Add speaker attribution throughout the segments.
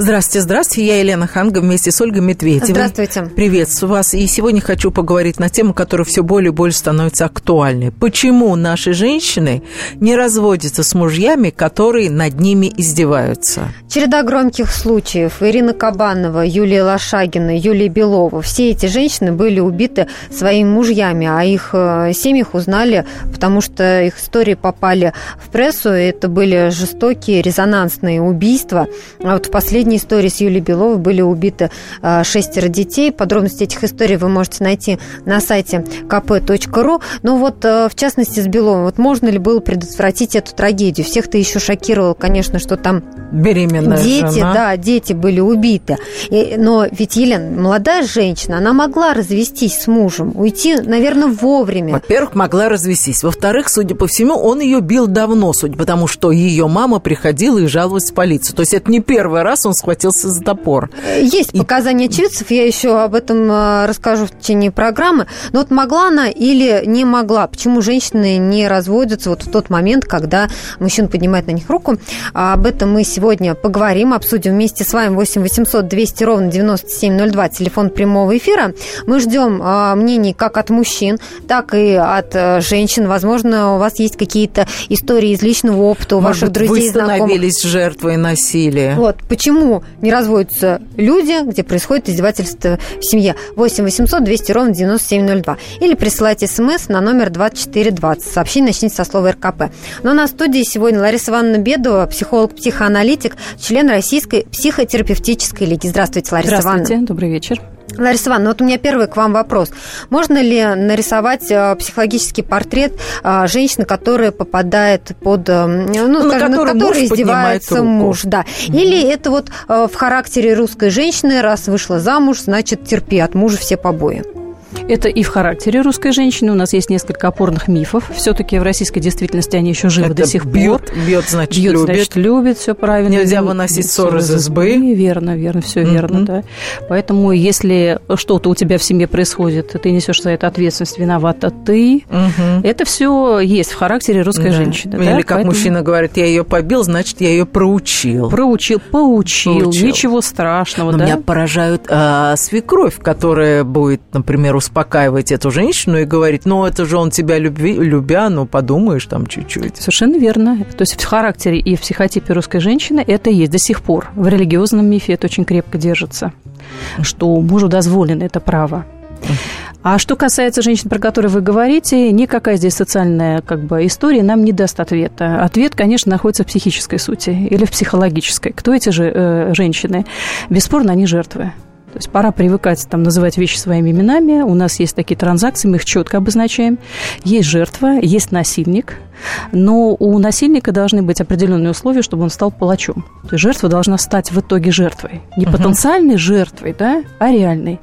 Speaker 1: Здравствуйте, здравствуйте. Я Елена Ханга вместе с Ольгой Медведевой.
Speaker 2: Здравствуйте.
Speaker 1: Приветствую вас. И сегодня хочу поговорить на тему, которая все более и более становится актуальной. Почему наши женщины не разводятся с мужьями, которые над ними издеваются?
Speaker 2: Череда громких случаев. Ирина Кабанова, Юлия Лошагина, Юлия Белова. Все эти женщины были убиты своими мужьями, а их э, семьях узнали, потому что их истории попали в прессу. Это были жестокие, резонансные убийства. А вот в последние последней истории с Юлией Беловой были убиты а, шестеро детей. Подробности этих историй вы можете найти на сайте kp.ru. Но вот, а, в частности, с Беловой. Вот можно ли было предотвратить эту трагедию? Всех-то еще шокировало, конечно, что там
Speaker 1: Беременная
Speaker 2: дети,
Speaker 1: жена.
Speaker 2: да, дети были убиты. И, но ведь Елена, молодая женщина, она могла развестись с мужем, уйти, наверное, вовремя.
Speaker 1: Во-первых, могла развестись. Во-вторых, судя по всему, он ее бил давно, судя потому что ее мама приходила и жаловалась в полицию. То есть это не первый раз он схватился за топор.
Speaker 2: Есть и... показания очевидцев, я еще об этом э, расскажу в течение программы. Но вот могла она или не могла? Почему женщины не разводятся вот в тот момент, когда мужчина поднимает на них руку? А об этом мы сегодня поговорим, обсудим вместе с вами 8 800 200 ровно 9702, телефон прямого эфира. Мы ждем а, мнений как от мужчин, так и от а, женщин. Возможно, у вас есть какие-то истории из личного опыта у
Speaker 1: Может
Speaker 2: ваших друзей,
Speaker 1: вы становились
Speaker 2: знакомых.
Speaker 1: жертвой насилия.
Speaker 2: Вот, почему не разводятся люди, где происходит издевательство в семье. 8 800 200 ровно 9702. Или присылайте смс на номер 2420. Сообщение начните со слова РКП. Но на студии сегодня Лариса Ивановна Бедова, психолог-психоаналитик, член Российской психотерапевтической лиги. Здравствуйте, Лариса
Speaker 3: Здравствуйте,
Speaker 2: Ивановна.
Speaker 3: добрый вечер.
Speaker 2: Лариса Ивановна, вот у меня первый к вам вопрос. Можно ли нарисовать э, психологический портрет э, женщины, которая попадает под, э, ну,
Speaker 1: Ну, на
Speaker 2: скажем, над которой издевается муж, да. Или это вот в характере русской женщины, раз вышла замуж, значит, терпи от мужа все побои.
Speaker 3: Это и в характере русской женщины. У нас есть несколько опорных мифов. Все-таки в российской действительности они еще живы
Speaker 1: Это
Speaker 3: до сих
Speaker 1: бьет,
Speaker 3: пор.
Speaker 1: бьет, значит,
Speaker 3: Бьет,
Speaker 1: любит.
Speaker 3: значит, любит, все правильно.
Speaker 1: Нельзя
Speaker 3: Ну,
Speaker 1: выносить
Speaker 3: ссор
Speaker 1: ссор из избы.
Speaker 3: Верно, верно, все
Speaker 1: Мгм.
Speaker 3: верно, да. Поэтому, если что-то у тебя в семье происходит, ты несешь за это ответственность, виновата ты.
Speaker 1: Мгм.
Speaker 3: Это все есть в характере русской
Speaker 1: Да.
Speaker 3: женщины.
Speaker 1: Или
Speaker 3: да,
Speaker 1: как
Speaker 3: поэтому
Speaker 1: мужчина говорит, я ее побил, значит, я ее проучил.
Speaker 3: Проучил, поучил,
Speaker 1: Поучил.
Speaker 3: ничего страшного,
Speaker 1: Но
Speaker 3: да.
Speaker 1: меня поражают а, свекровь, которая будет, например, успокаивать эту женщину и говорить, ну, это же он тебя любви, любя, ну, подумаешь там чуть-чуть.
Speaker 3: Совершенно верно. То есть в характере и в психотипе русской женщины это есть до сих пор. В религиозном мифе это очень крепко держится, что мужу дозволено это право. А что касается женщин, про которые вы говорите, никакая здесь социальная как бы, история нам не даст ответа. Ответ, конечно, находится в психической сути или в психологической. Кто эти же э, женщины? Бесспорно, они жертвы. То есть пора привыкать там, называть вещи своими именами. У нас есть такие транзакции, мы их четко обозначаем. Есть жертва, есть насильник, но у насильника должны быть определенные условия, чтобы он стал палачом. То есть жертва должна стать в итоге жертвой. Не
Speaker 1: Мгм.
Speaker 3: потенциальной жертвой, да, а реальной.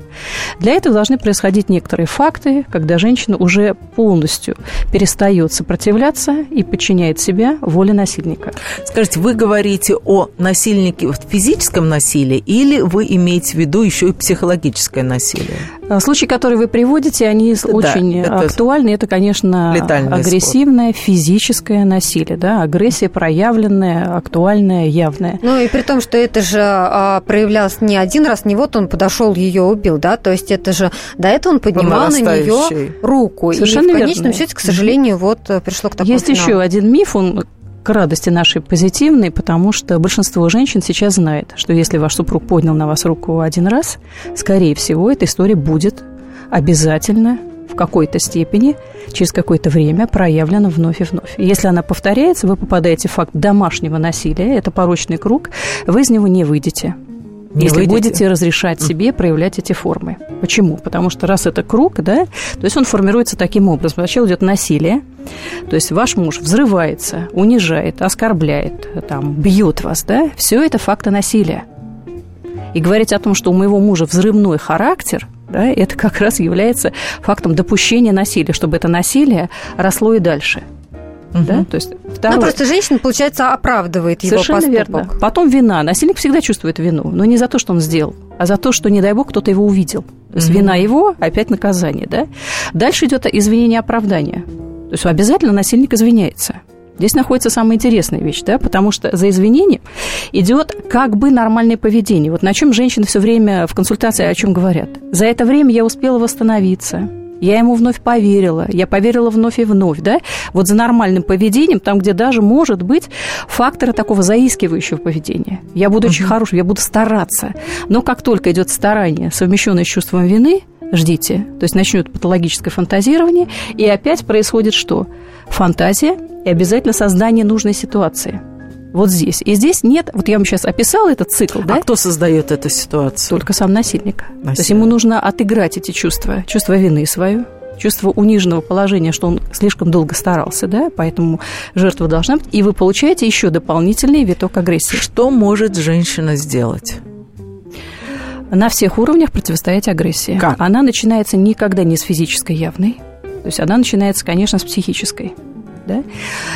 Speaker 3: Для этого должны происходить некоторые факты, когда женщина уже полностью перестает сопротивляться и подчиняет себя воле насильника.
Speaker 1: Скажите, вы говорите о насильнике, в физическом насилии или вы имеете в виду еще и психологическое насилие?
Speaker 3: А Случаи, которые вы приводите, они
Speaker 1: Да,
Speaker 3: очень
Speaker 1: это
Speaker 3: актуальны. Это, конечно, агрессивное физическое насилие. Да? Агрессия проявленная, актуальная, явная.
Speaker 2: Ну и при том, что это же а, проявлялось не один раз, не вот он подошел ее убил, да, то есть это же до этого он поднимал на нее руку.
Speaker 3: Совершенно
Speaker 2: и в конечном
Speaker 3: верно.
Speaker 2: счете, к сожалению, вот э, пришло к такому
Speaker 3: Есть
Speaker 2: финалу.
Speaker 3: еще один миф, он к радости нашей позитивный, потому что большинство женщин сейчас знает, что если ваш супруг поднял на вас руку один раз, скорее всего, эта история будет обязательно в какой-то степени, через какое-то время проявлена вновь и вновь. Если она повторяется, вы попадаете в факт домашнего насилия, это порочный круг, вы из него не выйдете.
Speaker 1: Не
Speaker 3: если
Speaker 1: выйдете?
Speaker 3: будете разрешать себе проявлять эти формы. Почему? Потому что раз это круг, да, то есть он формируется таким образом. Сначала идет насилие, то есть ваш муж взрывается, унижает, оскорбляет, там, бьет вас, да, все это факты насилия. И говорить о том, что у моего мужа взрывной характер, да, это как раз является фактом допущения насилия, чтобы это насилие росло и дальше. Да? То есть второе.
Speaker 2: Ну, просто женщина, получается, оправдывает его
Speaker 3: Совершенно
Speaker 2: поступок.
Speaker 3: верно. Потом вина. Насильник всегда чувствует вину, но не за то, что он сделал, а за то, что, не дай бог, кто-то его увидел. То есть
Speaker 1: Мгм.
Speaker 3: вина его, опять наказание. Да? Дальше идет извинение оправдание. То есть обязательно насильник извиняется. Здесь находится самая интересная вещь, да, потому что за извинением идет как бы нормальное поведение. Вот на чем женщины все время в консультации о чем говорят. За это время я успела восстановиться, я ему вновь поверила, я поверила вновь и вновь, да, вот за нормальным поведением, там, где даже может быть факторы такого заискивающего поведения. Я буду uh-huh. очень хорошим, я буду стараться. Но как только идет старание, совмещенное с чувством вины, ждите. То есть начнет патологическое фантазирование, и опять происходит что? Фантазия и обязательно создание нужной ситуации – вот здесь. И здесь нет, вот я вам сейчас описала этот цикл,
Speaker 1: а да? кто создает эту ситуацию?
Speaker 3: Только сам насильник. Насильник. То есть ему нужно отыграть эти чувства, чувство вины свою, чувство униженного положения, что он слишком долго старался, да, поэтому жертва должна быть, и вы получаете еще дополнительный виток агрессии.
Speaker 1: Что может женщина сделать?
Speaker 3: На всех уровнях противостоять агрессии.
Speaker 1: Как?
Speaker 3: Она начинается никогда не с физической явной, то есть она начинается, конечно, с психической да?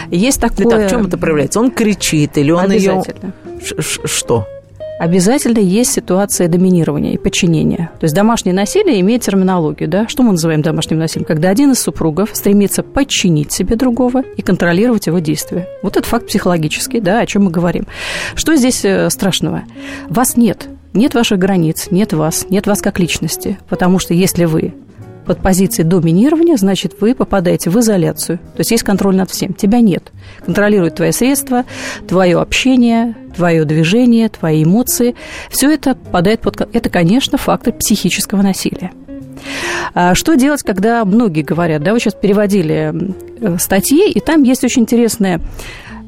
Speaker 3: Есть такое...
Speaker 1: Итак, в чем это проявляется? Он кричит или он
Speaker 3: Обязательно.
Speaker 1: ее... Что?
Speaker 3: Обязательно есть ситуация доминирования и подчинения. То есть домашнее насилие имеет терминологию. Да? Что мы называем домашним насилием? Когда один из супругов стремится подчинить себе другого и контролировать его действия. Вот это факт психологический, да, о чем мы говорим. Что здесь э, страшного? Вас нет. Нет ваших границ, нет вас, нет вас как личности. Потому что если вы под позицией доминирования, значит, вы попадаете в изоляцию. То есть есть контроль над всем. Тебя нет. Контролирует твои средства, твое общение, твое движение, твои эмоции. Все это попадает под... Это, конечно, фактор психического насилия. А что делать, когда многие говорят, да, вы сейчас переводили э, статьи, и там есть очень интересная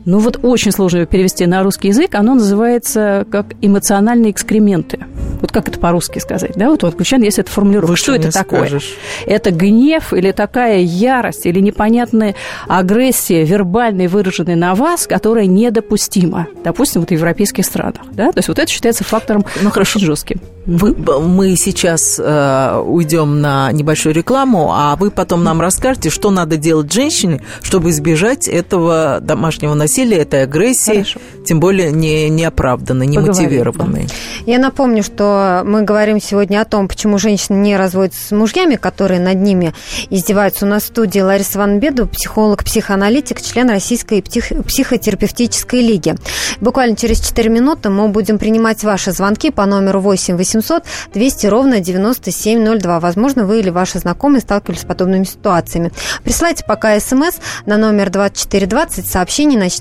Speaker 3: ну вот очень сложно ее перевести на русский язык. Оно называется как эмоциональные экскременты. Вот как это по-русски сказать, да? Вот у англичан есть эта формулировка. Что это такое? Скажешь. Это гнев или такая ярость или непонятная агрессия, вербальная, выраженная на вас, которая недопустима. Допустим, вот в европейских странах, да? То есть вот это считается фактором ну, хорошо жестким.
Speaker 1: Вы, мы сейчас э, уйдем на небольшую рекламу, а вы потом нам расскажете, что надо делать женщине, чтобы избежать этого домашнего насилия, этой агрессии, Хорошо. тем более не неоправданной, не мотивированной. Да.
Speaker 2: Я напомню, что мы говорим сегодня о том, почему женщины не разводятся с мужьями, которые над ними издеваются. У нас в студии Лариса Ван Беду, психолог, психоаналитик, член Российской псих... психотерапевтической лиги. Буквально через 4 минуты мы будем принимать ваши звонки по номеру 8 800 200 ровно 9702. Возможно, вы или ваши знакомые сталкивались с подобными ситуациями. Присылайте пока смс на номер 2420. Сообщение начните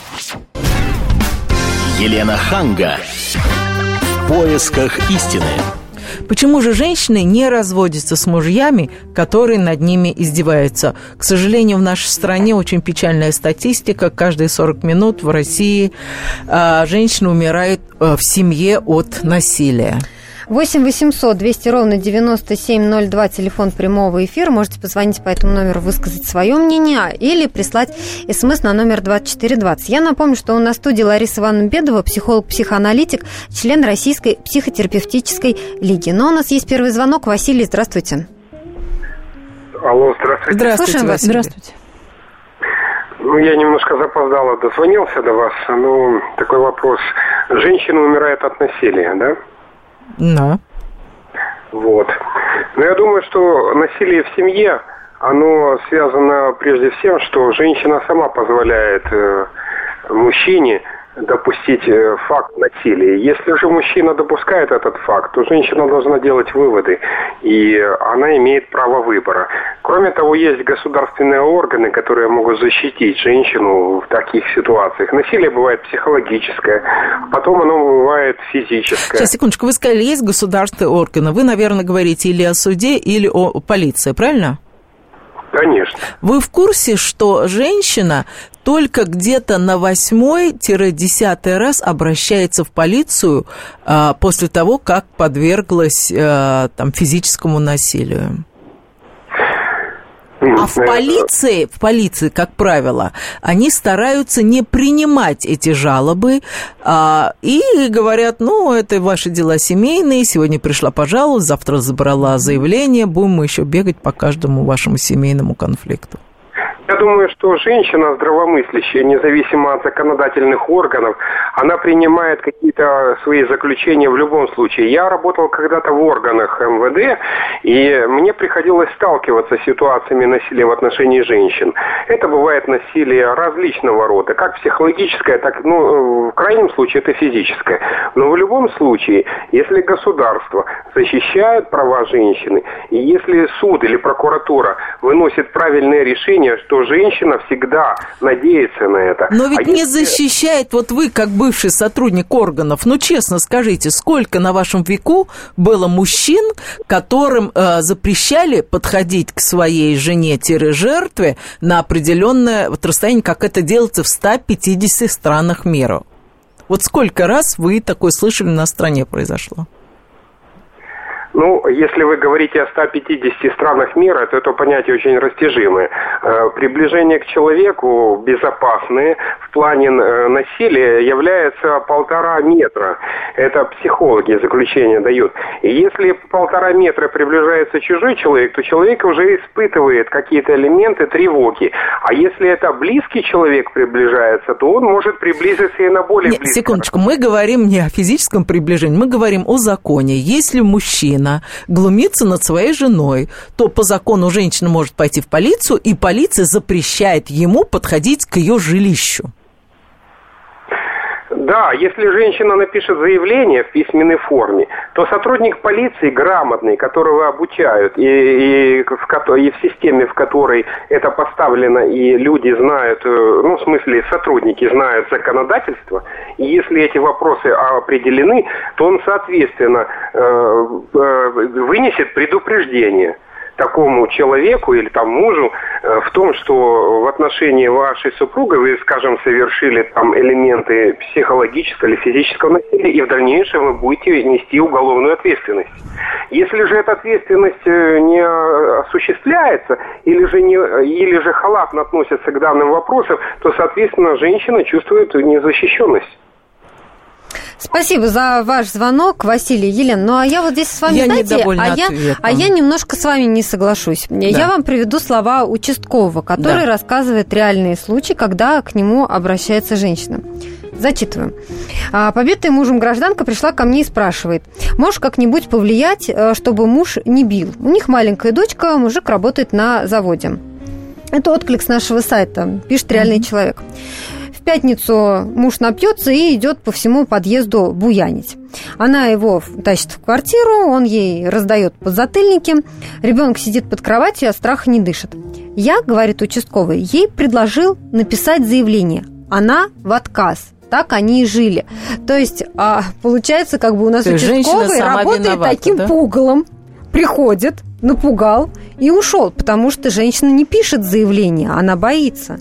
Speaker 4: Елена Ханга поисках истины.
Speaker 1: Почему же женщины не разводятся с мужьями, которые над ними издеваются? К сожалению, в нашей стране очень печальная статистика. Каждые 40 минут в России а, женщина умирает а, в семье от насилия.
Speaker 2: 8 800 200 ровно 9702, телефон прямого эфира. Можете позвонить по этому номеру, высказать свое мнение или прислать смс на номер 2420. Я напомню, что у нас в студии Лариса Ивановна Бедова, психолог-психоаналитик, член Российской психотерапевтической лиги. Но у нас есть первый звонок. Василий, здравствуйте.
Speaker 5: Алло, здравствуйте.
Speaker 1: Здравствуйте, Слушаем вас. Здравствуйте.
Speaker 5: Ну, я немножко запоздало дозвонился до вас. Ну, такой вопрос. Женщина умирает от насилия, да?
Speaker 1: Да.
Speaker 5: Вот. Но я думаю, что насилие в семье, оно связано прежде всем, что женщина сама позволяет э, мужчине допустить э, факт насилия. Если же мужчина допускает этот факт, то женщина должна делать выводы, и она имеет право выбора. Кроме того, есть государственные органы, которые могут защитить женщину в таких ситуациях. Насилие бывает психологическое, потом оно бывает физическое.
Speaker 1: Сейчас, секундочку, вы сказали, есть государственные органы. Вы, наверное, говорите или о суде, или о полиции, правильно?
Speaker 5: Конечно.
Speaker 1: Вы в курсе, что женщина только где-то на восьмой-десятый раз обращается в полицию а, после того, как подверглась а, там, физическому насилию? А в полиции, в полиции, как правило, они стараются не принимать эти жалобы а, и говорят, ну, это ваши дела семейные, сегодня пришла пожалуйста, завтра забрала заявление, будем мы еще бегать по каждому вашему семейному конфликту.
Speaker 5: Я думаю, что женщина здравомыслящая, независимо от законодательных органов, она принимает какие-то свои заключения в любом случае. Я работал когда-то в органах МВД, и мне приходилось сталкиваться с ситуациями насилия в отношении женщин. Это бывает насилие различного рода, как психологическое, так, ну, в крайнем случае это физическое. Но в любом случае, если государство защищает права женщины, и если суд или прокуратура выносит правильное решение, что женщина всегда надеется на это.
Speaker 1: Но ведь а не если... защищает, вот вы, как бывший сотрудник органов, ну, честно скажите, сколько на вашем веку было мужчин, которым э, запрещали подходить к своей жене-жертве на определенное вот расстояние, как это делается в 150 странах мира? Вот сколько раз вы такое слышали на стране произошло?
Speaker 5: Ну, если вы говорите о 150 странах мира, то это понятие очень растяжимое. Э, приближение к человеку безопасное в плане э, насилия является полтора метра. Это психологи заключение дают. И если полтора метра приближается чужой человек, то человек уже испытывает какие-то элементы тревоги. А если это близкий человек приближается, то он может приблизиться и на более близкий.
Speaker 1: Секундочку, мы говорим не о физическом приближении, мы говорим о законе. Если мужчина мужчина глумится над своей женой, то по закону женщина может пойти в полицию, и полиция запрещает ему подходить к ее жилищу.
Speaker 5: Да, если женщина напишет заявление в письменной форме, то сотрудник полиции грамотный, которого обучают, и, и, в, и в системе, в которой это поставлено, и люди знают, э, ну, в смысле, сотрудники знают законодательство, и если эти вопросы определены, то он, соответственно, э, э, вынесет предупреждение – такому человеку или там мужу э, в том, что в отношении вашей супруги вы, скажем, совершили там элементы психологического или физического насилия, и в дальнейшем вы будете нести уголовную ответственность. Если же эта ответственность э, не осуществляется или же, не, или же халатно относится к данным вопросам, то, соответственно, женщина чувствует незащищенность.
Speaker 2: Спасибо за ваш звонок, Василий Елен. Ну а я вот здесь с вами,
Speaker 1: я
Speaker 2: знаете, а я, а я немножко с вами не соглашусь. Да. Я вам приведу слова участкового, который да. рассказывает реальные случаи, когда к нему обращается женщина. Зачитываю. А, побитая мужем гражданка пришла ко мне и спрашивает, можешь как-нибудь повлиять, э, чтобы муж не бил? У них маленькая дочка, мужик работает на заводе. Это отклик с нашего сайта, пишет реальный mm-hmm. человек. В пятницу муж напьется и идет по всему подъезду буянить. Она его тащит в квартиру, он ей раздает подзатыльники. Ребенок сидит под кроватью, а страха не дышит. Я, говорит участковый, ей предложил написать заявление. Она в отказ так они и жили. То есть, а, получается, как бы у нас участковый работает виновата, таким да? пугалом, приходит, напугал и ушел, потому что женщина не пишет заявление, она боится.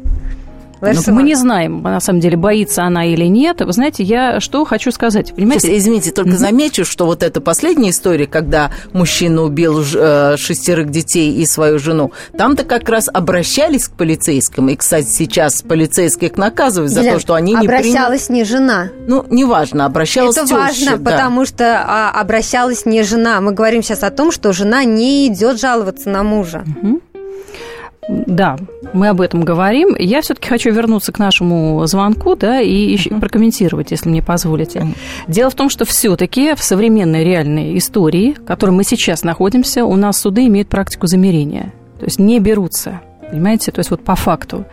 Speaker 3: Лариса мы не знаем, на самом деле, боится она или нет. Вы знаете, я что хочу сказать.
Speaker 1: Понимаете? Сейчас, извините, только mm-hmm. замечу, что вот эта последняя история, когда мужчина убил э, шестерых детей и свою жену, там-то как раз обращались к полицейским. И, кстати, сейчас полицейских наказывают за Елена, то, что они не
Speaker 2: Обращалась
Speaker 1: приняли...
Speaker 2: не жена.
Speaker 1: Ну, неважно, обращалась
Speaker 2: Это теща, важно, да. потому что а, обращалась не жена. Мы говорим сейчас о том, что жена не идет жаловаться на мужа.
Speaker 3: Mm-hmm. Да, мы об этом говорим. Я все-таки хочу вернуться к нашему звонку, да, и еще прокомментировать, если мне позволите. Дело в том, что все-таки в современной реальной истории, в которой мы сейчас находимся, у нас суды имеют практику замерения. То есть не берутся Понимаете? То есть вот по факту.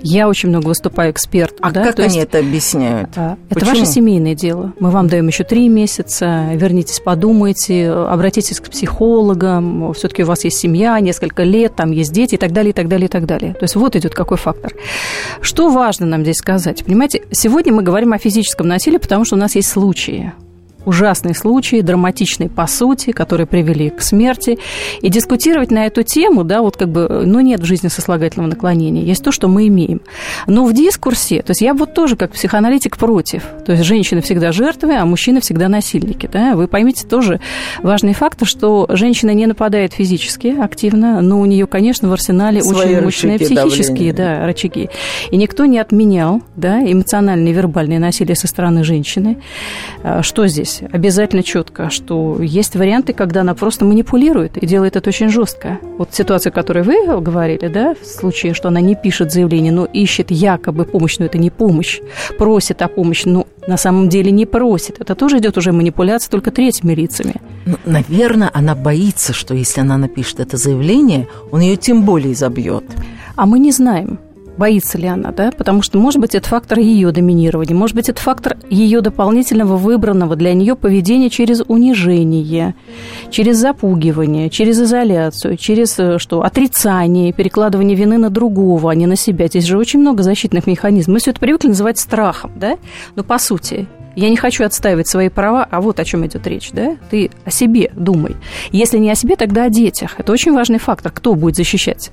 Speaker 3: Я очень много выступаю эксперт.
Speaker 1: А да? как То они есть, это объясняют?
Speaker 3: Это Почему? ваше семейное дело. Мы вам даем еще три месяца. Вернитесь, подумайте, обратитесь к психологам. Все-таки у вас есть семья, несколько лет, там есть дети и так далее, и так далее, и так далее. То есть вот идет какой фактор. Что важно нам здесь сказать? Понимаете, сегодня мы говорим о физическом насилии, потому что у нас есть случаи ужасные случаи, драматичные по сути, которые привели к смерти. И дискутировать на эту тему, да, вот как бы, ну, нет в жизни сослагательного наклонения, есть то, что мы имеем. Но в дискурсе, то есть я вот тоже как психоаналитик против. То есть женщины всегда жертвы, а мужчины всегда насильники, да. Вы поймите тоже важный фактор, что женщина не нападает физически активно, но у нее, конечно, в арсенале Свои очень мощные психические да, рычаги. И никто не отменял да, эмоциональное и вербальное насилие со стороны женщины. А, что здесь? Здесь обязательно четко, что есть варианты, когда она просто манипулирует и делает это очень жестко. Вот ситуация, о которой вы говорили, да, в случае, что она не пишет заявление, но ищет якобы помощь, но это не помощь, просит о помощи, но на самом деле не просит. Это тоже идет уже манипуляция только третьими лицами.
Speaker 1: Ну, наверное, она боится, что если она напишет это заявление, он ее тем более забьет.
Speaker 3: А мы не знаем боится ли она, да, потому что, может быть, это фактор ее доминирования, может быть, это фактор ее дополнительного выбранного для нее поведения через унижение, через запугивание, через изоляцию, через э, что, отрицание, перекладывание вины на другого, а не на себя. Здесь же очень много защитных механизмов. Мы все это привыкли называть страхом, да, но по сути я не хочу отстаивать свои права, а вот о чем идет речь, да? Ты о себе думай. Если не о себе, тогда о детях. Это очень важный фактор. Кто будет защищать?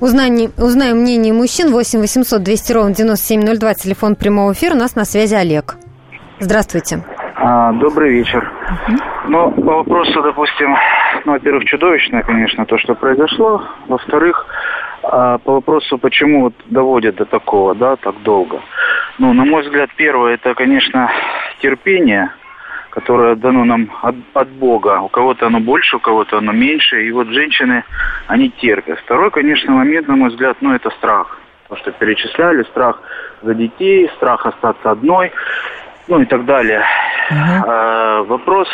Speaker 2: Узнаем, узнаем мнение мужчин. 8 800 200 ровно 9702, телефон прямого эфира. У нас на связи Олег. Здравствуйте.
Speaker 6: А, добрый вечер. Ну, по вопросу, допустим, ну, во-первых, чудовищное, конечно, то, что произошло. Во-вторых, а, по вопросу, почему вот доводят до такого, да, так долго. Ну, на мой взгляд, первое, это, конечно, терпение – которое дано нам от, от Бога. У кого-то оно больше, у кого-то оно меньше. И вот женщины, они терпят. Второй, конечно, момент, на мой взгляд, ну, это страх. То, что перечисляли, страх за детей, страх остаться одной, ну и так далее. Uh-huh. А, вопрос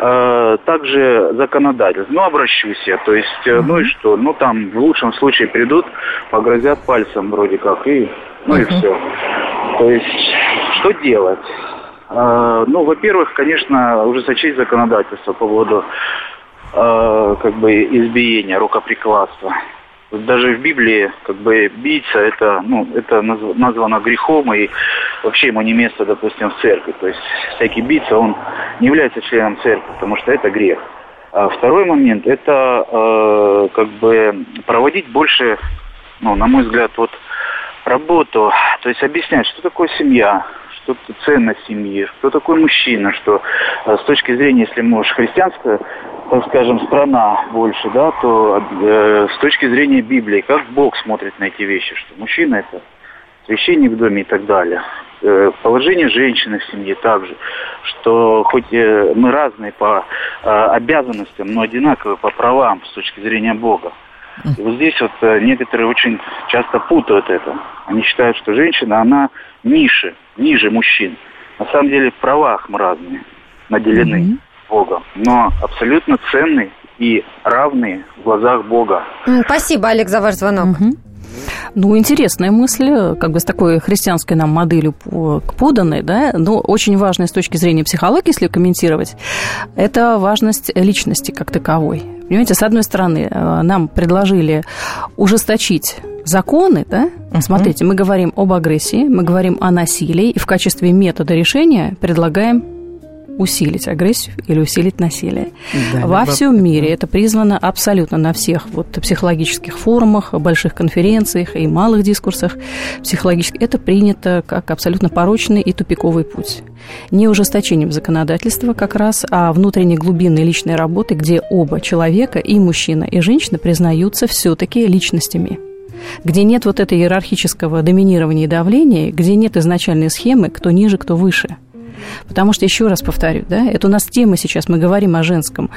Speaker 6: а, также законодательств. Ну, обращусь я. То есть, uh-huh. ну и что? Ну, там в лучшем случае придут, погрозят пальцем вроде как, и ну uh-huh. и все. То есть, что делать? А, ну, во-первых, конечно, ужесточить законодательство по поводу э, как бы избиения, рукоприкладства. Даже в Библии как бы бийца это, ну, это названо грехом, и вообще ему не место, допустим, в церкви. То есть всякий бийца, он не является членом церкви, потому что это грех. А второй момент, это э, как бы проводить больше, ну, на мой взгляд, вот работу, то есть объяснять, что такое семья, что ценность семьи, кто такой мужчина, что э, с точки зрения, если мы христианская, так скажем, страна больше, да, то э, с точки зрения Библии, как Бог смотрит на эти вещи, что мужчина это священник в доме и так далее. Э, положение женщины в семье также, что хоть э, мы разные по э, обязанностям, но одинаковые по правам с точки зрения Бога. И вот здесь вот некоторые очень часто путают это. Они считают, что женщина, она ниже, ниже мужчин. На самом деле в правах мы разные, наделены mm-hmm. Богом, но абсолютно ценные и равные в глазах Бога.
Speaker 2: Спасибо, Олег, за ваш звонок. Mm-hmm.
Speaker 3: Ну, интересная мысль, как бы с такой христианской нам моделью поданной, да, но очень важная с точки зрения психологии, если комментировать, это важность личности как таковой. Понимаете, с одной стороны, э, нам предложили ужесточить законы, да, uh-huh. смотрите, мы говорим об агрессии, мы говорим о насилии, и в качестве метода решения предлагаем усилить агрессию или усилить насилие. Да, Во всем мире это призвано абсолютно на всех вот психологических форумах, больших конференциях и малых дискурсах психологических. Это принято как абсолютно порочный и тупиковый путь. Не ужесточением законодательства как раз, а внутренней глубинной личной работы, где оба человека, и мужчина, и женщина, признаются все-таки личностями где нет вот этого иерархического доминирования и давления, где нет изначальной схемы, кто ниже, кто выше. Потому что, еще раз повторю, да, это у нас тема сейчас, мы говорим о женском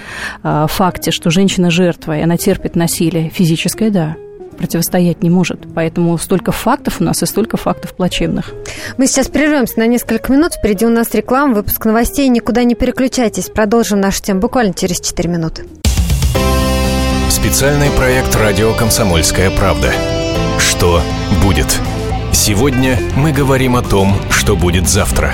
Speaker 3: э, факте, что женщина жертва, и она терпит насилие физическое, да, противостоять не может. Поэтому столько фактов у нас и столько фактов плачевных.
Speaker 2: Мы сейчас прервемся на несколько минут. Впереди у нас реклама, выпуск новостей. Никуда не переключайтесь. Продолжим нашу тему буквально через 4 минуты.
Speaker 4: Специальный проект «Радио Комсомольская правда». Что будет? Сегодня мы говорим о том, что будет завтра.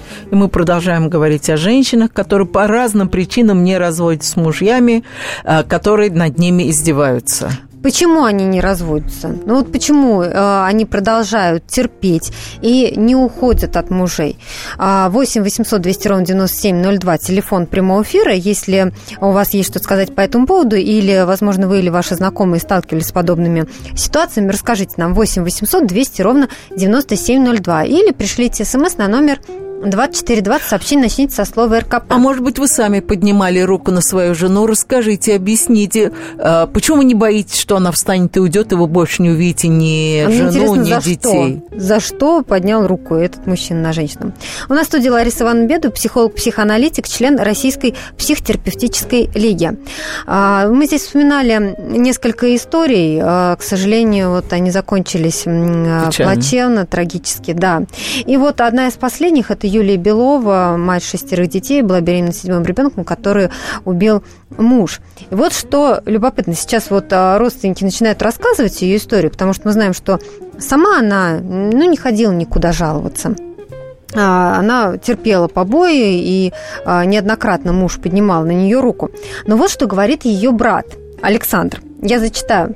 Speaker 1: И мы продолжаем говорить о женщинах, которые по разным причинам не разводятся с мужьями, а, которые над ними издеваются.
Speaker 2: Почему они не разводятся? Ну вот почему э, они продолжают терпеть и не уходят от мужей? 8 800 200 ровно 9702, телефон прямого эфира. Если у вас есть что сказать по этому поводу, или, возможно, вы или ваши знакомые сталкивались с подобными ситуациями, расскажите нам 8 800 200 ровно 9702. Или пришлите смс на номер 2420 сообщение начните со слова РКП.
Speaker 1: А может быть, вы сами поднимали руку на свою жену? Расскажите, объясните, а, почему вы не боитесь, что она встанет и уйдет, и вы больше не увидите ни а жену, ни
Speaker 2: за
Speaker 1: детей?
Speaker 2: Что? За что поднял руку этот мужчина на женщину? У нас в студии Лариса Ивановна Беду, психолог-психоаналитик, член Российской психотерапевтической лиги. А, мы здесь вспоминали несколько историй. К сожалению, вот они закончились Печально. плачевно, трагически, да. И вот одна из последних – это Юлия Белова, мать шестерых детей, была беременна седьмым ребенком, который убил муж. И вот что любопытно, сейчас вот а, родственники начинают рассказывать ее историю, потому что мы знаем, что сама она ну, не ходила никуда жаловаться а, она терпела побои, и а, неоднократно муж поднимал на нее руку. Но вот что говорит ее брат Александр. Я зачитаю.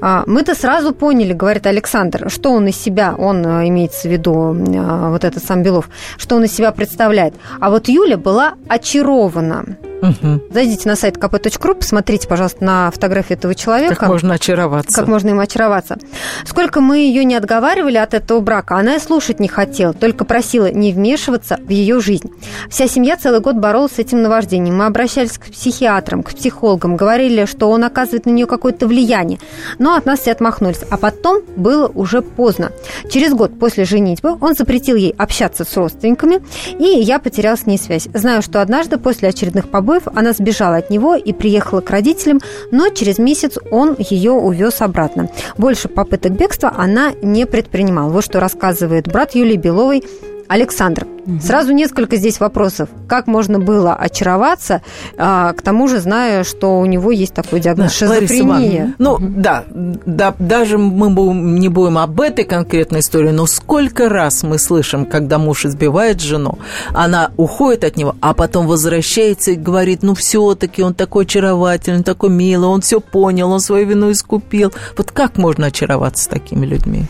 Speaker 2: А, мы-то сразу поняли, говорит Александр, что он из себя, он а, имеется в виду а, вот этот сам Белов, что он из себя представляет. А вот Юля была очарована. Угу. Зайдите на сайт kp.ru, посмотрите, пожалуйста, на фотографию этого человека.
Speaker 1: Как можно очароваться.
Speaker 2: Как можно им очароваться. Сколько мы ее не отговаривали от этого брака, она и слушать не хотела, только просила не вмешиваться в ее жизнь. Вся семья целый год боролась с этим наваждением. Мы обращались к психиатрам, к психологам, говорили, что он оказывает на нее какое-то влияние. Но от нас все отмахнулись. А потом было уже поздно. Через год после женитьбы он запретил ей общаться с родственниками, и я потеряла с ней связь. Знаю, что однажды после очередных побоев побоев, она сбежала от него и приехала к родителям, но через месяц он ее увез обратно. Больше попыток бегства она не предпринимала. Вот что рассказывает брат Юлии Беловой Александр, угу. сразу несколько здесь вопросов. Как можно было очароваться, а, к тому же зная, что у него есть такой диагноз да, шизофрения?
Speaker 1: Ну, угу. да, да, даже мы не будем об этой конкретной истории, но сколько раз мы слышим, когда муж избивает жену, она уходит от него, а потом возвращается и говорит, ну, все-таки он такой очаровательный, такой милый, он все понял, он свою вину искупил. Вот как можно очароваться такими людьми?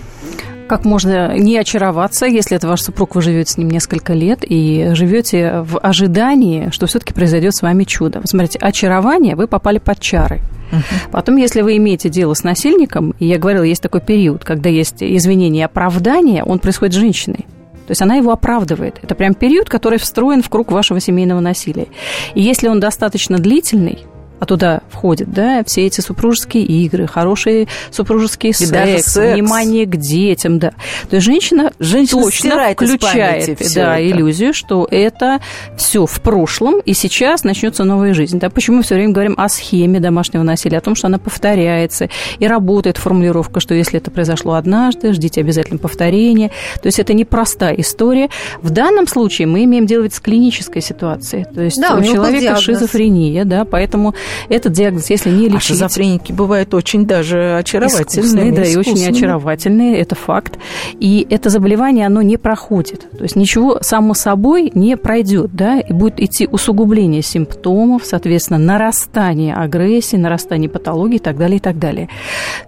Speaker 3: Как можно не очароваться, если это ваш супруг, вы живете с ним несколько лет и живете в ожидании, что все-таки произойдет с вами чудо. Вы смотрите, очарование, вы попали под чары. Uh-huh. Потом, если вы имеете дело с насильником, и я говорила, есть такой период, когда есть извинение и оправдание, он происходит с женщиной. То есть она его оправдывает. Это прям период, который встроен в круг вашего семейного насилия. И если он достаточно длительный, а туда входят, да, все эти супружеские игры, хорошие супружеские секс, секс, внимание к детям, да. То есть женщина, женщина точно включает да, это. иллюзию, что это все в прошлом, и сейчас начнется новая жизнь. Да, почему мы все время говорим о схеме домашнего насилия, о том, что она повторяется, и работает формулировка, что если это произошло однажды, ждите обязательно повторения. То есть это непростая история. В данном случае мы имеем дело с клинической ситуацией. То есть да, у, у человека шизофрения, да, поэтому этот диагноз, если не а лечить... А
Speaker 1: шизофреники бывают очень даже очаровательные.
Speaker 3: да, и очень очаровательные, это факт. И это заболевание, оно не проходит. То есть ничего само собой не пройдет, да, и будет идти усугубление симптомов, соответственно, нарастание агрессии, нарастание патологии и так далее, и так далее.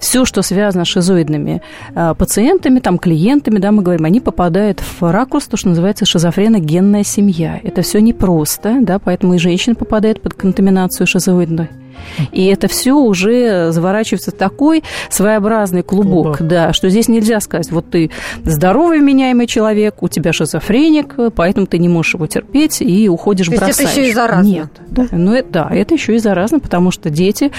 Speaker 3: Все, что связано с шизоидными а, пациентами, там, клиентами, да, мы говорим, они попадают в ракурс, то, что называется шизофреногенная семья. Это все непросто, да, поэтому и женщина попадает под контаминацию шизоидной видно. И это все уже заворачивается в такой своеобразный клубок, клубок, да, что здесь нельзя сказать, вот ты здоровый меняемый человек, у тебя шизофреник, поэтому ты не можешь его терпеть и уходишь То бросаешь.
Speaker 2: это еще и заразно?
Speaker 3: Нет. Да, ну, это, да, это еще и заразно, потому что дети,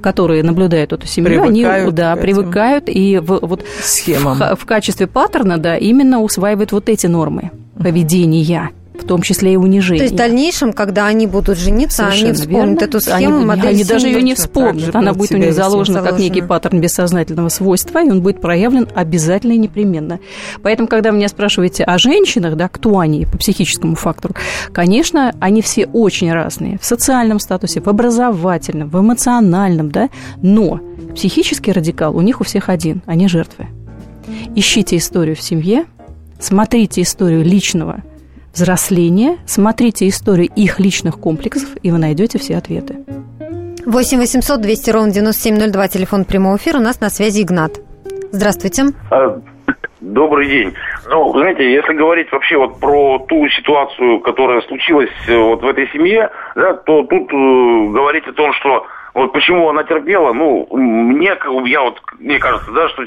Speaker 3: которые наблюдают эту семью, привыкают они да, привыкают и в, вот в, в качестве паттерна да, именно усваивают вот эти нормы поведения в том числе и унижение.
Speaker 2: То есть в дальнейшем, когда они будут жениться,
Speaker 3: Совершенно
Speaker 2: они вспомнят
Speaker 3: верно.
Speaker 2: эту схему,
Speaker 3: они,
Speaker 2: модель
Speaker 3: они даже ее не вспомнят. Она будет у них
Speaker 1: вести.
Speaker 3: заложена как некий паттерн бессознательного свойства, и он будет проявлен обязательно и непременно. Поэтому, когда вы меня спрашиваете о женщинах, да, кто они по психическому фактору, конечно, они все очень разные. В социальном статусе, в образовательном, в эмоциональном, да, но психический радикал у них у всех один, они жертвы. Ищите историю в семье, смотрите историю личного взросления, смотрите историю их личных комплексов, и вы найдете все ответы.
Speaker 2: 8 800 200 ровно 9702, телефон прямого эфира. У нас на связи Игнат. Здравствуйте.
Speaker 7: А, Добрый день. Ну, знаете, если говорить вообще вот про ту ситуацию, которая случилась э, вот в этой семье, да, то тут э, говорить о том, что вот почему она терпела, ну, мне, я вот, мне кажется, да, что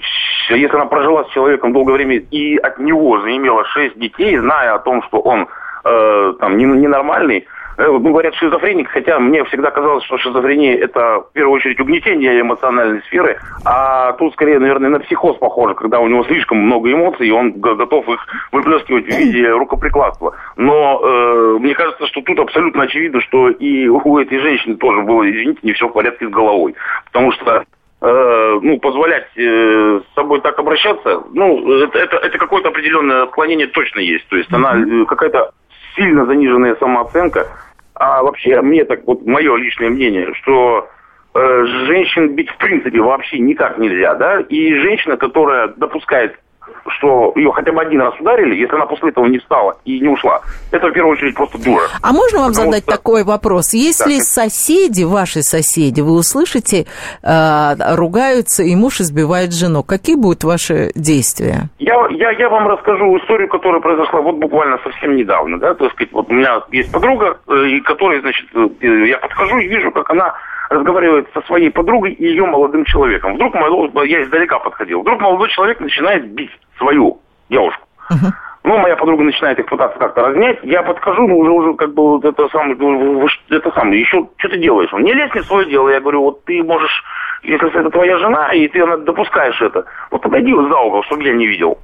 Speaker 7: если она прожила с человеком долгое время и от него заимела шесть детей, зная о том, что он э, там не- ненормальный, э, ну, говорят, шизофреник, хотя мне всегда казалось, что шизофрения это в первую очередь угнетение эмоциональной сферы, а тут скорее, наверное, на психоз похоже, когда у него слишком много эмоций, и он готов их выплескивать в виде рукоприкладства. Но э, мне кажется, что тут абсолютно очевидно, что и у этой женщины тоже было, извините, не все в порядке с головой. Потому что э, ну, позволять э, с собой так обращаться, ну, это, это, это какое-то определенное отклонение точно есть. То есть она э, какая-то сильно заниженная самооценка. А вообще, мне так вот, мое личное мнение, что э, женщин бить в принципе вообще никак нельзя, да, и женщина, которая допускает что ее хотя бы один раз ударили, если она после этого не встала и не ушла, это в первую очередь просто дура.
Speaker 1: А можно вам
Speaker 7: Потому
Speaker 1: задать
Speaker 7: что-
Speaker 1: такой вопрос? Если
Speaker 7: Так.
Speaker 1: соседи, ваши соседи, вы услышите, э, ругаются, и муж избивает жену, какие будут ваши действия?
Speaker 7: Я, я, я вам расскажу историю, которая произошла вот буквально совсем недавно, да, так сказать, вот у меня есть подруга, э, и которой, значит, э, я подхожу и вижу, как она разговаривает со своей подругой и ее молодым человеком. Вдруг молодой, я издалека подходил, вдруг молодой человек начинает бить свою девушку. Ну, моя подруга начинает их пытаться как-то разнять. Я подхожу, ну, уже, уже как бы вот это самое, ш- это самое, еще что ты делаешь? Он, не лезь не в свое дело. Я говорю, вот ты можешь, если это твоя жена, и ты она, допускаешь это, вот подойди за угол, чтобы я не видел.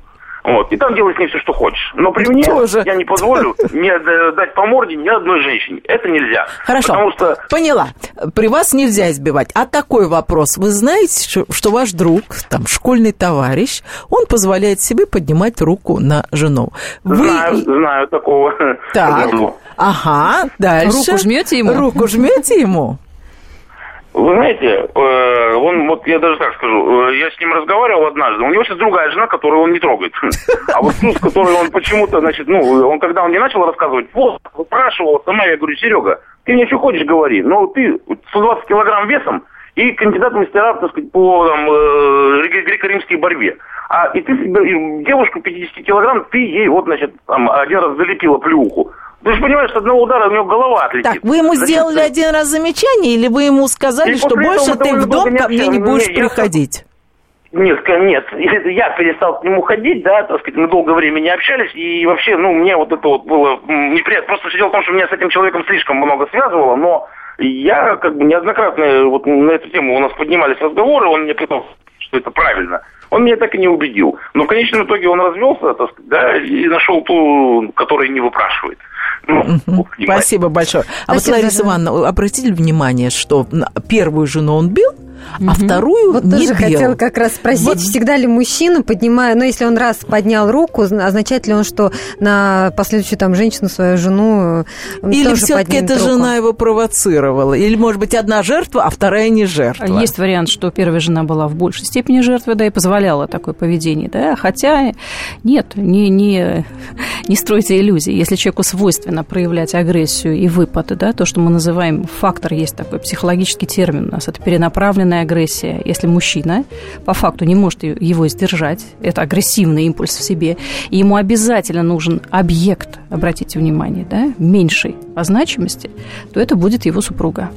Speaker 7: Вот, и там делай с ней все, что хочешь. Но при мне
Speaker 1: Тоже.
Speaker 7: я не позволю мне э, дать по морде ни одной женщине. Это нельзя.
Speaker 1: Хорошо,
Speaker 7: Потому что
Speaker 1: поняла. При вас нельзя избивать. А такой вопрос. Вы знаете, что, ваш друг, там, школьный товарищ, он позволяет себе поднимать руку на жену. Вы...
Speaker 7: знаю, знаю такого.
Speaker 1: Так, ага, дальше.
Speaker 3: Руку жмете ему?
Speaker 1: Руку жмете ему?
Speaker 7: Вы знаете, э, он, вот я даже так скажу, э, я с ним разговаривал однажды, у него сейчас другая жена, которую он не трогает. А вот ту, с которой он почему-то, значит, ну, он когда он мне начал рассказывать, вот, спрашивал сама, я говорю, Серега, ты мне что хочешь говори, но ты 120 килограмм весом и кандидат мастера, так сказать, по там, э, греко- греко-римской борьбе. А и ты девушку 50 килограмм, ты ей вот, значит, там, один раз залепила плюху. Ты же понимаешь, с одного удара у него голова отлетит.
Speaker 1: Так, вы ему
Speaker 7: Зачем
Speaker 1: сделали
Speaker 7: ты-
Speaker 1: один раз замечание, или вы ему сказали,
Speaker 7: И
Speaker 1: что больше ты в дом ко мне не будешь
Speaker 7: Не, я
Speaker 1: приходить?
Speaker 7: Нет, нет, я перестал к нему ходить, да, так сказать, мы долгое время не общались, и вообще, ну, мне вот это вот было неприятно. Просто все дело в том, что меня с этим человеком слишком много связывало, но я как бы неоднократно э, вот на эту тему у нас поднимались разговоры, он мне пытался, что это правильно. Он меня так и не убедил. Но в конечном итоге он развелся, так сказать, да, и нашел ту, которая не выпрашивает. Вот.
Speaker 1: Спасибо большое. А вот,
Speaker 2: Спасибо,
Speaker 1: Лариса
Speaker 2: Жена.
Speaker 1: Ивановна, обратили внимание, что на- первую жену он бил, а вторую
Speaker 2: Вот
Speaker 1: не
Speaker 2: тоже
Speaker 1: бил?
Speaker 2: хотела как раз спросить,
Speaker 1: Вот.
Speaker 2: всегда ли мужчина, поднимая, ну, если он раз поднял руку, зна- означает ли он, что на последующую там женщину, свою жену
Speaker 1: Или
Speaker 2: тоже
Speaker 1: все-таки эта
Speaker 2: руку?
Speaker 1: жена его провоцировала? Или, может быть, одна жертва, а вторая не жертва?
Speaker 3: Есть вариант, что первая жена была в большей степени жертвой, да, и позволяла такое поведение, да, хотя нет, не, не, не стройте иллюзий. Если человеку свойственно проявлять агрессию и выпады, да, то, что мы называем фактор, есть такой психологический термин у нас, это перенаправленная агрессия. Если мужчина по факту не может его сдержать, это агрессивный импульс в себе, и ему обязательно нужен объект, обратите внимание, да, меньший по значимости, то это будет его супруга.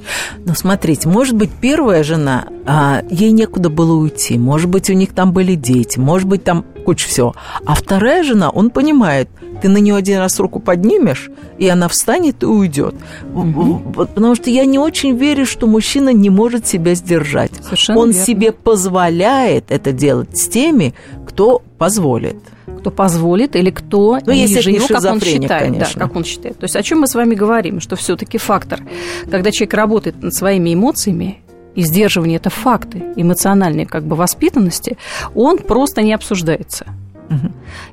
Speaker 1: Ну, смотрите, может быть, первая жена, а, ей некуда было уйти, может быть, у них там были дети, может быть, там куча всего. А вторая жена, он понимает, ты на нее один раз руку поднимешь, и она встанет и уйдет. Вот, потому что я не очень верю, что мужчина не может себя сдержать.
Speaker 3: Совершенно
Speaker 1: он
Speaker 3: верно.
Speaker 1: себе позволяет это делать с теми, кто позволит.
Speaker 3: кто позволит или кто
Speaker 1: ну,
Speaker 3: ниже
Speaker 1: если
Speaker 3: него, как он считает.
Speaker 1: Конечно.
Speaker 3: Да, как он считает. То есть о чем мы с вами говорим? Что все-таки фактор, когда человек работает над своими эмоциями, и сдерживание – это факты эмоциональной как бы воспитанности, он просто не обсуждается.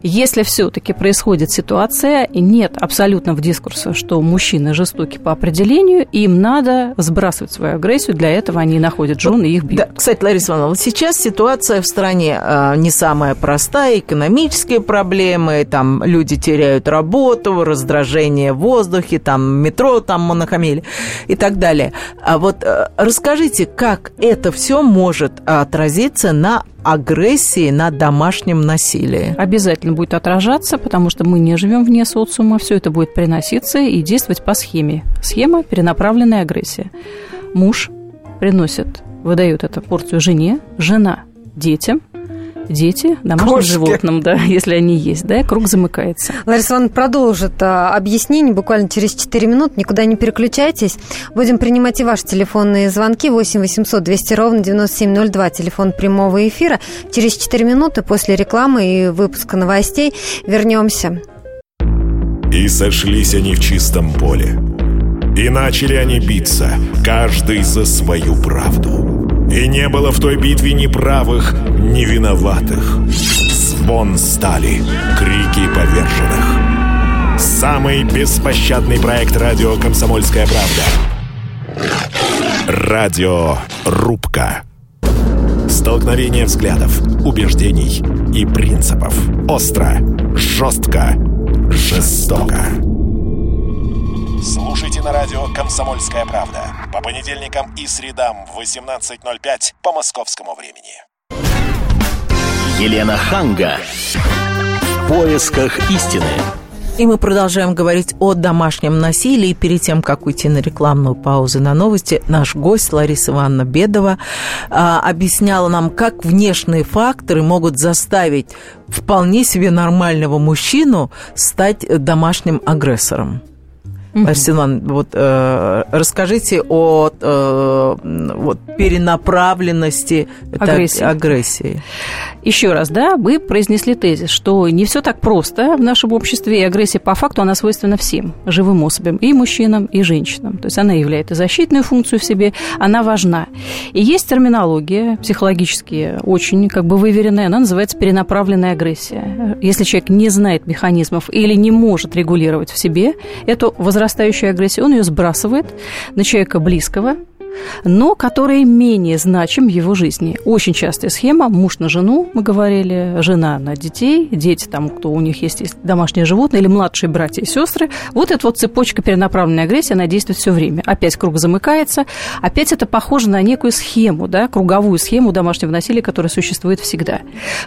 Speaker 3: Если все-таки происходит ситуация, нет абсолютно в дискурсе, что мужчины жестоки по определению, им надо сбрасывать свою агрессию, для этого они находят жен и их бьют.
Speaker 1: Да, кстати, Лариса Ивановна, вот сейчас ситуация в стране э, не самая простая, экономические проблемы, там люди теряют работу, раздражение в воздухе, там метро там монохамели и так далее. А вот э, расскажите, как это все может отразиться на агрессии на домашнем насилии.
Speaker 3: Обязательно будет отражаться, потому что мы не живем вне социума, все это будет приноситься и действовать по схеме. Схема перенаправленная агрессия. Муж приносит, выдает эту порцию жене, жена детям, дети, домашним Кошки. животным, да, если они есть, да, круг замыкается.
Speaker 2: Лариса Ивановна продолжит а, объяснение буквально через 4 минут. Никуда не переключайтесь. Будем принимать и ваши телефонные звонки 8 800 200 ровно 9702, телефон прямого эфира. Через 4 минуты после рекламы и выпуска новостей вернемся.
Speaker 8: И сошлись они в чистом поле. И начали они биться, каждый за свою правду. И не было в той битве ни правых, ни виноватых. Звон стали, крики поверженных. Самый беспощадный проект радио «Комсомольская правда». Радио «Рубка». Столкновение взглядов, убеждений и принципов. Остро, жестко, жестоко. Слушайте на радио «Комсомольская правда» по понедельникам и средам в 18.05 по московскому времени.
Speaker 9: Елена Ханга. В поисках истины.
Speaker 1: И мы продолжаем говорить о домашнем насилии. Перед тем, как уйти на рекламную паузу на новости, наш гость Лариса Ивановна Бедова а, объясняла нам, как внешние факторы могут заставить вполне себе нормального мужчину стать домашним агрессором. Mm-hmm. вот э, расскажите о э, вот, перенаправленности агрессии. агрессии.
Speaker 3: Еще раз, да, вы произнесли тезис, что не все так просто в нашем обществе, и агрессия по факту, она свойственна всем живым особям, и мужчинам, и женщинам. То есть она являет и защитную функцию в себе, она важна. И есть терминология психологически очень как бы выверенная, она называется перенаправленная агрессия. Если человек не знает механизмов или не может регулировать в себе эту возрастающую агрессию, он ее сбрасывает на человека близкого, но который менее значим в его жизни. Очень частая схема муж на жену, мы говорили, жена на детей, дети там, кто у них есть, есть домашние животные или младшие братья и сестры. Вот эта вот цепочка перенаправленной агрессии, она действует все время. Опять круг замыкается, опять это похоже на некую схему, да, круговую схему домашнего насилия, которая существует всегда.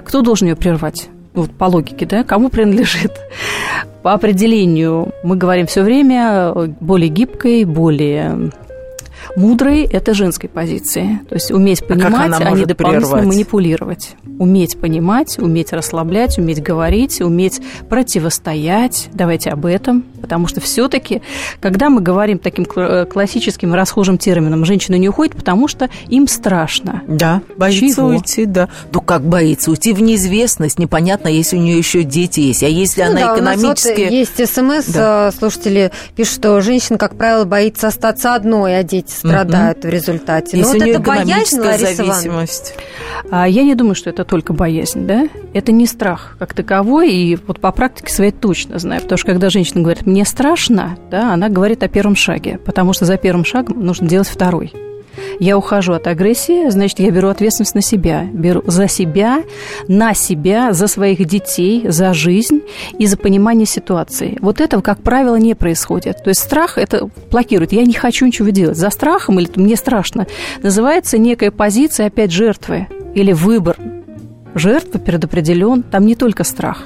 Speaker 3: Кто должен ее прервать? Вот по логике, да, кому принадлежит. По определению мы говорим все время более гибкой, более Мудрый – это женской позиции. То есть уметь понимать, а, а не дополнительно прервать? манипулировать. Уметь понимать, уметь расслаблять, уметь говорить, уметь противостоять. Давайте об этом. Потому что все таки когда мы говорим таким э, классическим расхожим термином, женщина не уходит, потому что им страшно.
Speaker 1: Да, боится Чего? уйти, да. Ну, как боится? Уйти в неизвестность. Непонятно, если у нее еще дети есть. А если ну, она да, экономически...
Speaker 2: У нас вот есть смс, да. Э, слушатели пишут, что женщина, как правило, боится остаться одной, а дети страдают mm-hmm. в результате.
Speaker 1: Если Но вот это боязнь, Лариса зависимость.
Speaker 3: А, я не думаю, что это только боязнь, да? Это не страх как таковой, и вот по практике своей точно знаю, потому что когда женщина говорит «мне страшно», да, она говорит о первом шаге, потому что за первым шагом нужно делать второй. Я ухожу от агрессии, значит, я беру ответственность на себя. Беру за себя, на себя, за своих детей, за жизнь и за понимание ситуации. Вот этого, как правило, не происходит. То есть страх это блокирует. Я не хочу ничего делать. За страхом или мне страшно называется некая позиция опять жертвы или выбор. Жертва предопределен, там не только страх.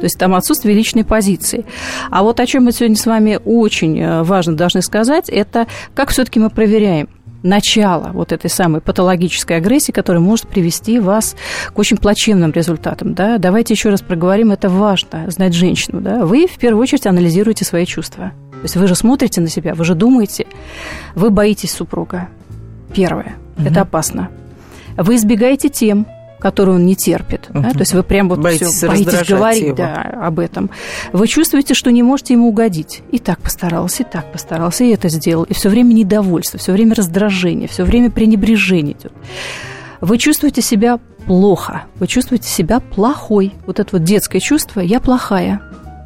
Speaker 3: То есть там отсутствие личной позиции. А вот о чем мы сегодня с вами очень э, важно должны сказать, это как все-таки мы проверяем начало вот этой самой патологической агрессии, которая может привести вас к очень плачевным результатам. Да? Давайте еще раз проговорим, это важно, знать женщину. Да? Вы в первую очередь анализируете свои чувства. То есть вы же смотрите на себя, вы же думаете, вы боитесь супруга. Первое. Угу. Это опасно. Вы избегаете тем, которую он не терпит. Угу. Да? То есть вы прям вот боитесь, все, боитесь говорить его. Да, об этом. Вы чувствуете, что не можете ему угодить. И так постарался, и так постарался, и это сделал. И все время недовольство, все время раздражение, все время пренебрежение идет. Вы чувствуете себя плохо, вы чувствуете себя плохой. Вот это вот детское чувство «я плохая»,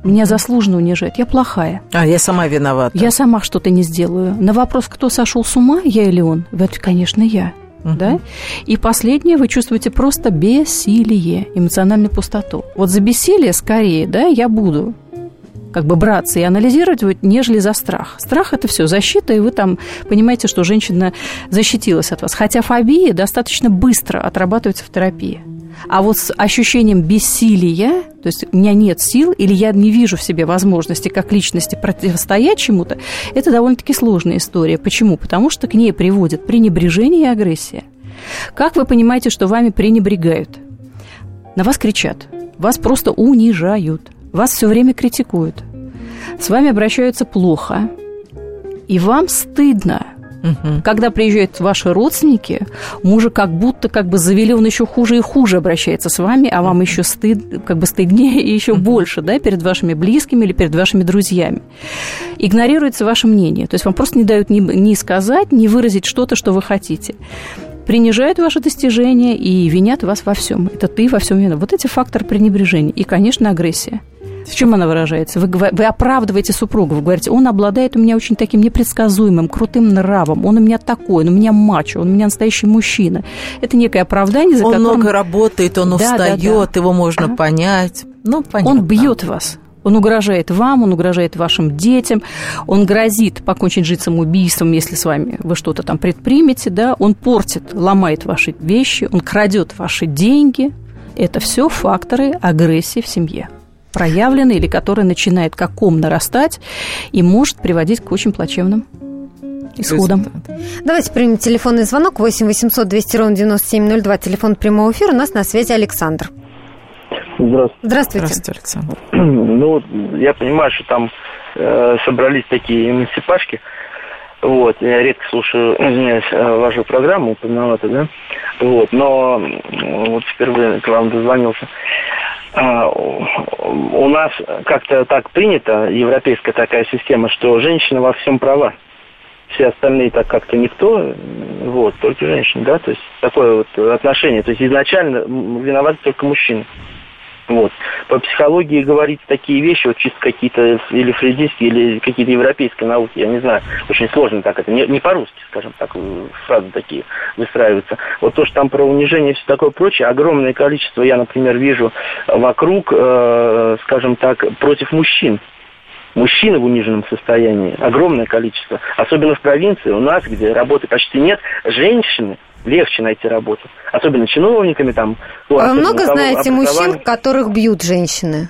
Speaker 3: меня заслуженно унижают. Я плохая.
Speaker 1: А, я сама виновата.
Speaker 3: Я сама что-то не сделаю. На вопрос, кто сошел с ума, я или он, это, конечно, я. Uh-huh. Да? И последнее, вы чувствуете просто бессилие, эмоциональную пустоту. Вот за бессилие скорее, да, я буду как бы браться и анализировать, нежели за страх. Страх – это все защита, и вы там понимаете, что женщина защитилась от вас. Хотя фобия достаточно быстро отрабатывается в терапии. А вот с ощущением бессилия, то есть у меня нет сил, или я не вижу в себе возможности как личности противостоять чему-то, это довольно-таки сложная история. Почему? Потому что к ней приводит пренебрежение и агрессия. Как вы понимаете, что вами пренебрегают? На вас кричат, вас просто унижают, вас все время критикуют, с вами обращаются плохо, и вам стыдно – Угу. Когда приезжают ваши родственники, мужа как будто как бы завели, он еще хуже и хуже обращается с вами, а вам еще стыд, как бы стыднее и еще угу. больше, да, перед вашими близкими или перед вашими друзьями. Игнорируется ваше мнение, то есть вам просто не дают ни, ни сказать, ни выразить что-то, что вы хотите принижают ваши достижения и винят вас во всем. Это ты во всем виноват. Вот эти факторы пренебрежения. И, конечно, агрессия. В чем она выражается? Вы, вы оправдываете супругу, вы говорите, он обладает у меня очень таким непредсказуемым, крутым нравом, он у меня такой, он у меня мачо, он у меня настоящий мужчина. Это некое оправдание, за
Speaker 1: он
Speaker 3: которым...
Speaker 1: Он много работает, он да, устает, да, да. его можно а? понять. Ну, понятно.
Speaker 3: Он бьет вас. Он угрожает вам, он угрожает вашим детям, он грозит покончить жизнь самоубийством, если с вами вы что-то там предпримете, да, он портит, ломает ваши вещи, он крадет ваши деньги. Это все факторы агрессии в семье проявленный или который начинает как ком нарастать и может приводить к очень плачевным исходам.
Speaker 2: Давайте примем телефонный звонок 8 800 200 ровно 9702, телефон прямого эфира. У нас на связи Александр.
Speaker 10: Здравствуйте.
Speaker 2: Здравствуйте.
Speaker 1: Здравствуйте, Александр.
Speaker 10: Ну, вот я понимаю, что там э, собрались такие эмансипашки. Вот, я редко слушаю, извиняюсь, э, вашу программу, поздновато, да? Вот, но вот впервые к вам дозвонился. А, у нас как-то так принято, европейская такая система, что женщина во всем права. Все остальные так как-то никто, вот, только женщина, да, то есть такое вот отношение. То есть изначально виноваты только мужчины. Вот. По психологии говорить такие вещи, вот чисто какие-то или фрейдистские, или какие-то европейские науки, я не знаю, очень сложно так это, не, не по-русски, скажем так, фразы такие выстраиваются. Вот то, что там про унижение и все такое прочее, огромное количество я, например, вижу вокруг, э, скажем так, против мужчин. Мужчины в униженном состоянии, огромное количество. Особенно в провинции у нас, где работы почти нет, женщины легче найти работу. Особенно чиновниками там.
Speaker 2: Ну, а вы много знаете мужчин, которых бьют женщины?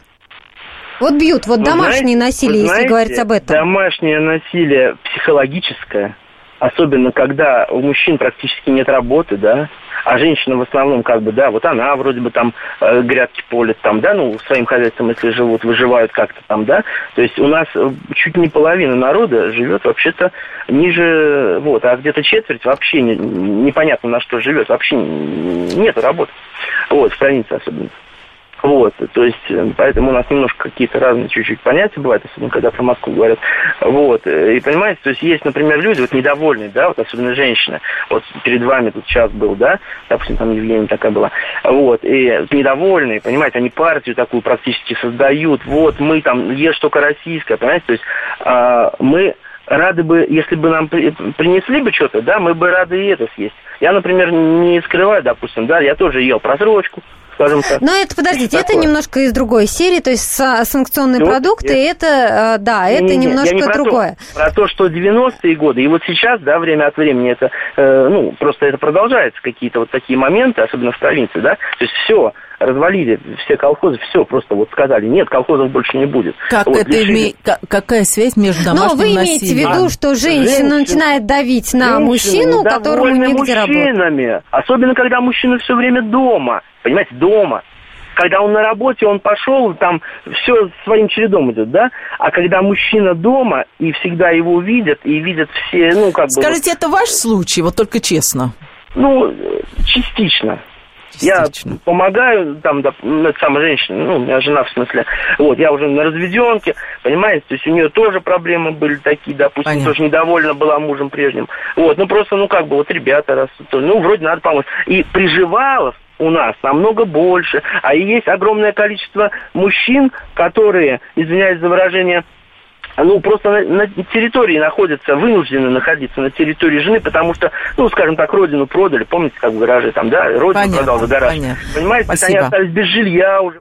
Speaker 2: Вот бьют, вот вы домашнее знаете, насилие, если знаете, говорить об этом.
Speaker 10: Домашнее насилие психологическое, особенно когда у мужчин практически нет работы, да, а женщина в основном как бы, да, вот она вроде бы там э, грядки полит там, да, ну, своим хозяйством, если живут, выживают как-то там, да, то есть у нас э, чуть не половина народа живет вообще-то ниже, вот, а где-то четверть вообще не, непонятно на что живет, вообще нет работы, вот, в провинции особенно. Вот, то есть, э, поэтому у нас немножко какие-то разные чуть-чуть понятия бывают, особенно когда про Москву говорят. Вот, и понимаете, то есть есть, например, люди вот недовольные, да, вот особенно женщины, вот перед вами тут час был, да, допустим, там Евгения такая была, вот, и недовольные, понимаете, они партию такую практически создают, вот, мы там, ешь только российское, понимаете, то есть а, мы рады бы, если бы нам принесли бы что-то, да, мы бы рады и это съесть. Я, например, не скрываю, допустим, да, я тоже ел просрочку, скажем так.
Speaker 2: Но это, подождите, это немножко из другой серии, то есть санкционные Все, продукты, я... это, э, да, это не, немножко не про другое.
Speaker 10: То, про то, что 90-е годы, и вот сейчас, да, время от времени это, э, ну, просто это продолжается, какие-то вот такие моменты, особенно в провинции, да, то есть все, развалили все колхозы, все просто вот сказали, нет, колхозов больше не будет.
Speaker 1: Как
Speaker 10: вот,
Speaker 1: это име... какая связь между домашним
Speaker 2: Но вы имеете насилием? в виду, что женщина, женщина начинает давить на мужчину, которому негде работать?
Speaker 10: Особенно, когда мужчина все время дома понимаете, дома. Когда он на работе, он пошел, там все своим чередом идет, да? А когда мужчина дома, и всегда его видят, и видят все, ну, как
Speaker 1: Скажите, бы... Скажите, это ваш случай, вот только честно?
Speaker 10: Ну, частично. Я помогаю, там, да, ну, это самая женщина, ну, у меня жена в смысле, вот, я уже на разведенке, понимаете, то есть у нее тоже проблемы были такие, допустим, Понятно. тоже недовольна была мужем прежним. Вот, ну просто, ну как бы, вот ребята растут, ну вроде надо помочь. И приживалов у нас намного больше, а и есть огромное количество мужчин, которые, извиняюсь за выражение, ну, просто на, на территории находятся, вынуждены находиться на территории жены, потому что, ну, скажем так, родину продали, помните, как в гараже там, да, родину понятно, продал за гараж. Понятно. Понимаете, Спасибо. они остались без жилья уже.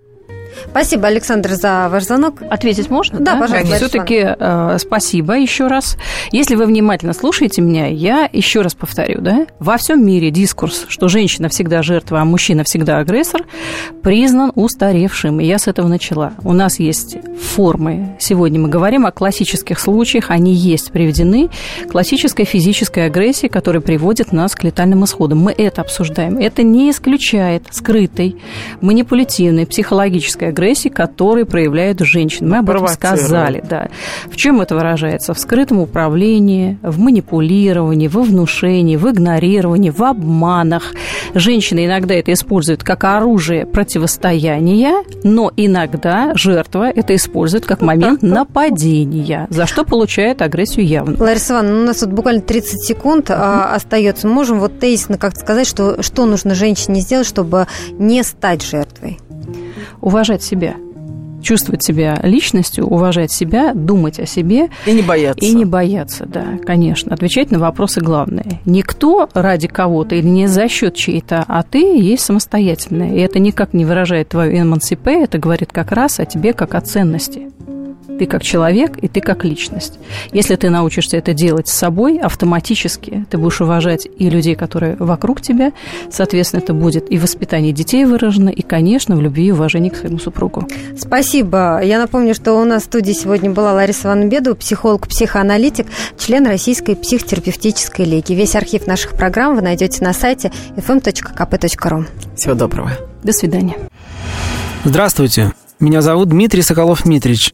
Speaker 2: Спасибо, Александр, за ваш звонок.
Speaker 3: Ответить можно?
Speaker 2: Да, да? пожалуйста.
Speaker 3: Все-таки э, спасибо еще раз. Если вы внимательно слушаете меня, я еще раз повторю, да, во всем мире дискурс, что женщина всегда жертва, а мужчина всегда агрессор, признан устаревшим. И я с этого начала. У нас есть формы. Сегодня мы говорим о классических случаях, они есть приведены. Классической физической агрессии, которая приводит нас к летальным исходам. Мы это обсуждаем. Это не исключает скрытой, манипулятивной, психологической физической агрессии, которые проявляют женщины. Мы об этом сказали. Да. В чем это выражается? В скрытом управлении, в манипулировании, во внушении, в игнорировании, в обманах. Женщины иногда это используют как оружие противостояния, но иногда жертва это использует как момент нападения, за что получает агрессию явно.
Speaker 2: Лариса Ивановна, у нас тут буквально 30 секунд а, остается. Можем вот тезисно как сказать, что, что нужно женщине сделать, чтобы не стать жертвой?
Speaker 3: Уважать себя чувствовать себя личностью, уважать себя, думать о себе.
Speaker 1: И не бояться.
Speaker 3: И не бояться, да, конечно. Отвечать на вопросы главные. Никто ради кого-то или не за счет чьей-то, а ты есть самостоятельная. И это никак не выражает твою эмансипе, это говорит как раз о тебе как о ценности. Ты как человек и ты как личность. Если ты научишься это делать с собой, автоматически ты будешь уважать и людей, которые вокруг тебя. Соответственно, это будет и воспитание детей выражено, и, конечно, в любви и уважении к своему супругу.
Speaker 2: Спасибо. Я напомню, что у нас в студии сегодня была Лариса Ванбеду, психолог, психоаналитик, член Российской психотерапевтической лиги. Весь архив наших программ вы найдете на сайте fm.kp.ru.
Speaker 1: Всего доброго.
Speaker 3: До свидания.
Speaker 11: Здравствуйте. Меня зовут Дмитрий Соколов-Митрич.